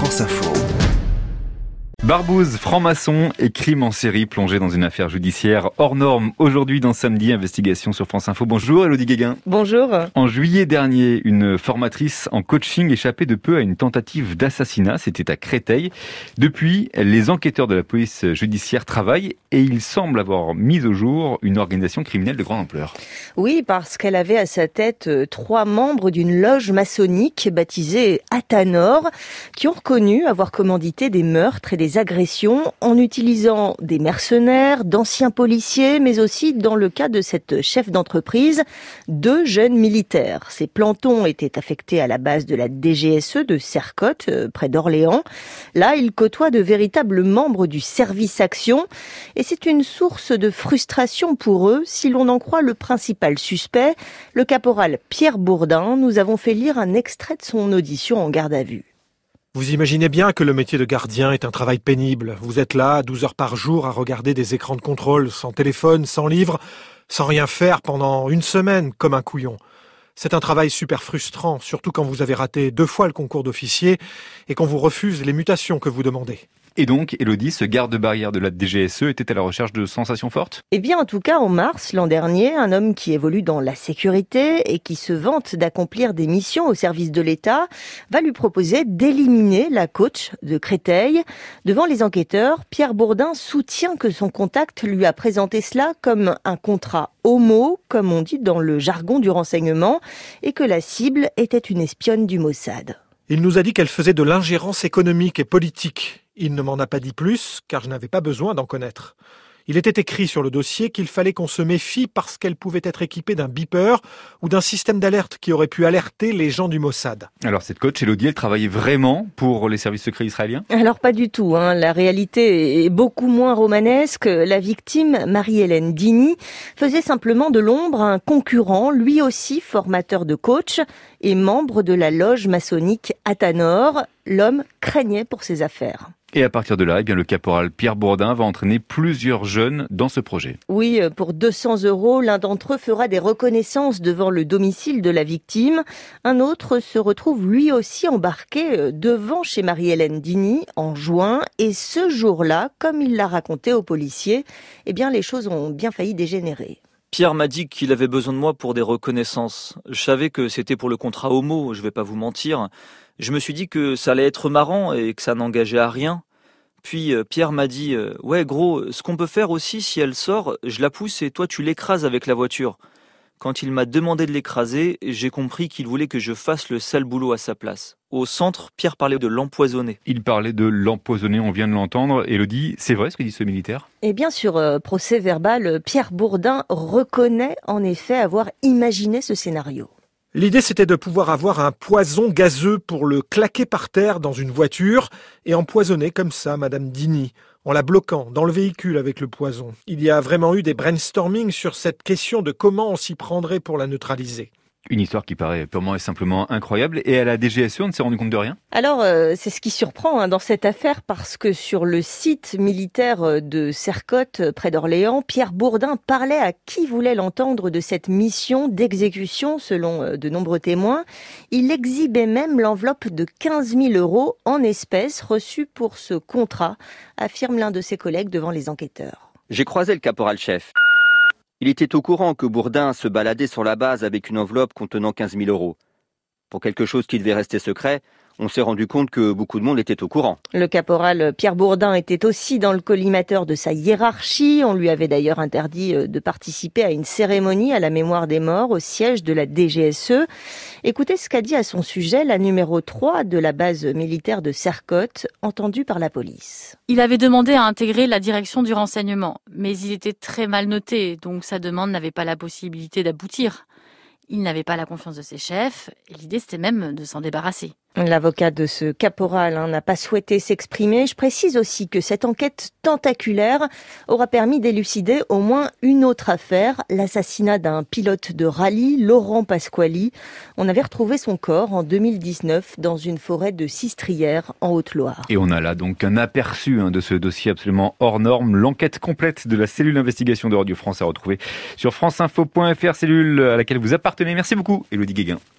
France Info. Barbouze, franc-maçon et crime en série plongé dans une affaire judiciaire hors norme. Aujourd'hui dans Samedi, investigation sur France Info. Bonjour Elodie Guéguin. Bonjour. En juillet dernier, une formatrice en coaching échappait de peu à une tentative d'assassinat. C'était à Créteil. Depuis, les enquêteurs de la police judiciaire travaillent et ils semblent avoir mis au jour une organisation criminelle de grande ampleur. Oui, parce qu'elle avait à sa tête euh, trois membres d'une loge maçonnique baptisée Athanor qui ont reconnu avoir commandité des meurtres et des agressions en utilisant des mercenaires, d'anciens policiers, mais aussi, dans le cas de cette chef d'entreprise, deux jeunes militaires. Ces plantons étaient affectés à la base de la DGSE de Sercotte, euh, près d'Orléans. Là, ils côtoient de véritables membres du service action c'est une source de frustration pour eux si l'on en croit le principal suspect, le caporal Pierre Bourdin. Nous avons fait lire un extrait de son audition en garde à vue. Vous imaginez bien que le métier de gardien est un travail pénible. Vous êtes là, 12 heures par jour, à regarder des écrans de contrôle, sans téléphone, sans livre, sans rien faire pendant une semaine, comme un couillon. C'est un travail super frustrant, surtout quand vous avez raté deux fois le concours d'officier et qu'on vous refuse les mutations que vous demandez. Et donc, Elodie, ce garde-barrière de la DGSE était à la recherche de sensations fortes? Eh bien, en tout cas, en mars l'an dernier, un homme qui évolue dans la sécurité et qui se vante d'accomplir des missions au service de l'État va lui proposer d'éliminer la coach de Créteil. Devant les enquêteurs, Pierre Bourdin soutient que son contact lui a présenté cela comme un contrat homo, comme on dit dans le jargon du renseignement, et que la cible était une espionne du Mossad. Il nous a dit qu'elle faisait de l'ingérence économique et politique. Il ne m'en a pas dit plus, car je n'avais pas besoin d'en connaître. Il était écrit sur le dossier qu'il fallait qu'on se méfie parce qu'elle pouvait être équipée d'un beeper ou d'un système d'alerte qui aurait pu alerter les gens du Mossad. Alors cette coach, Elodie, elle travaillait vraiment pour les services secrets israéliens? Alors pas du tout. Hein. La réalité est beaucoup moins romanesque. La victime, Marie-Hélène Dini, faisait simplement de l'ombre à un concurrent, lui aussi formateur de coach et membre de la loge maçonnique Athanor. L'homme craignait pour ses affaires. Et à partir de là, eh bien, le caporal Pierre Bourdin va entraîner plusieurs jeunes dans ce projet. Oui, euh, pour 200 euros, l'un d'entre eux fera des reconnaissances devant le domicile de la victime. Un autre se retrouve lui aussi embarqué euh, devant chez Marie-Hélène Dini en juin. Et ce jour-là, comme il l'a raconté aux policiers, eh bien, les choses ont bien failli dégénérer. Pierre m'a dit qu'il avait besoin de moi pour des reconnaissances. Je savais que c'était pour le contrat homo, je vais pas vous mentir. Je me suis dit que ça allait être marrant et que ça n'engageait à rien. Puis euh, Pierre m'a dit euh, Ouais, gros, ce qu'on peut faire aussi, si elle sort, je la pousse et toi tu l'écrases avec la voiture. Quand il m'a demandé de l'écraser, j'ai compris qu'il voulait que je fasse le sale boulot à sa place. Au centre, Pierre parlait de l'empoisonner. Il parlait de l'empoisonner, on vient de l'entendre. Elodie, c'est vrai ce que dit ce militaire? Eh bien, sur euh, procès verbal, Pierre Bourdin reconnaît en effet avoir imaginé ce scénario. L'idée, c'était de pouvoir avoir un poison gazeux pour le claquer par terre dans une voiture et empoisonner comme ça Madame Dini, en la bloquant dans le véhicule avec le poison. Il y a vraiment eu des brainstorming sur cette question de comment on s'y prendrait pour la neutraliser. Une histoire qui paraît purement et simplement incroyable. Et à la DGSE, on ne s'est rendu compte de rien Alors, euh, c'est ce qui surprend hein, dans cette affaire parce que sur le site militaire euh, de Sercotte, euh, près d'Orléans, Pierre Bourdin parlait à qui voulait l'entendre de cette mission d'exécution, selon de nombreux témoins. Il exhibait même l'enveloppe de 15 000 euros en espèces reçue pour ce contrat, affirme l'un de ses collègues devant les enquêteurs. J'ai croisé le caporal-chef. Il était au courant que Bourdin se baladait sur la base avec une enveloppe contenant 15 000 euros. Pour quelque chose qui devait rester secret, on s'est rendu compte que beaucoup de monde était au courant. Le caporal Pierre Bourdin était aussi dans le collimateur de sa hiérarchie. On lui avait d'ailleurs interdit euh, de participer à une cérémonie à la mémoire des morts au siège de la DGSE. Écoutez ce qu'a dit à son sujet la numéro 3 de la base militaire de Sercotte, entendue par la police. Il avait demandé à intégrer la direction du renseignement, mais il était très mal noté, donc sa demande n'avait pas la possibilité d'aboutir. Il n'avait pas la confiance de ses chefs, et l'idée c'était même de s'en débarrasser. L'avocat de ce caporal hein, n'a pas souhaité s'exprimer. Je précise aussi que cette enquête tentaculaire aura permis d'élucider au moins une autre affaire, l'assassinat d'un pilote de rallye, Laurent Pasquali. On avait retrouvé son corps en 2019 dans une forêt de Sistrières en Haute-Loire. Et on a là donc un aperçu hein, de ce dossier absolument hors norme. L'enquête complète de la cellule d'investigation de Radio France à retrouver sur franceinfo.fr, cellule à laquelle vous appartenez. Merci beaucoup, Elodie Guéguin.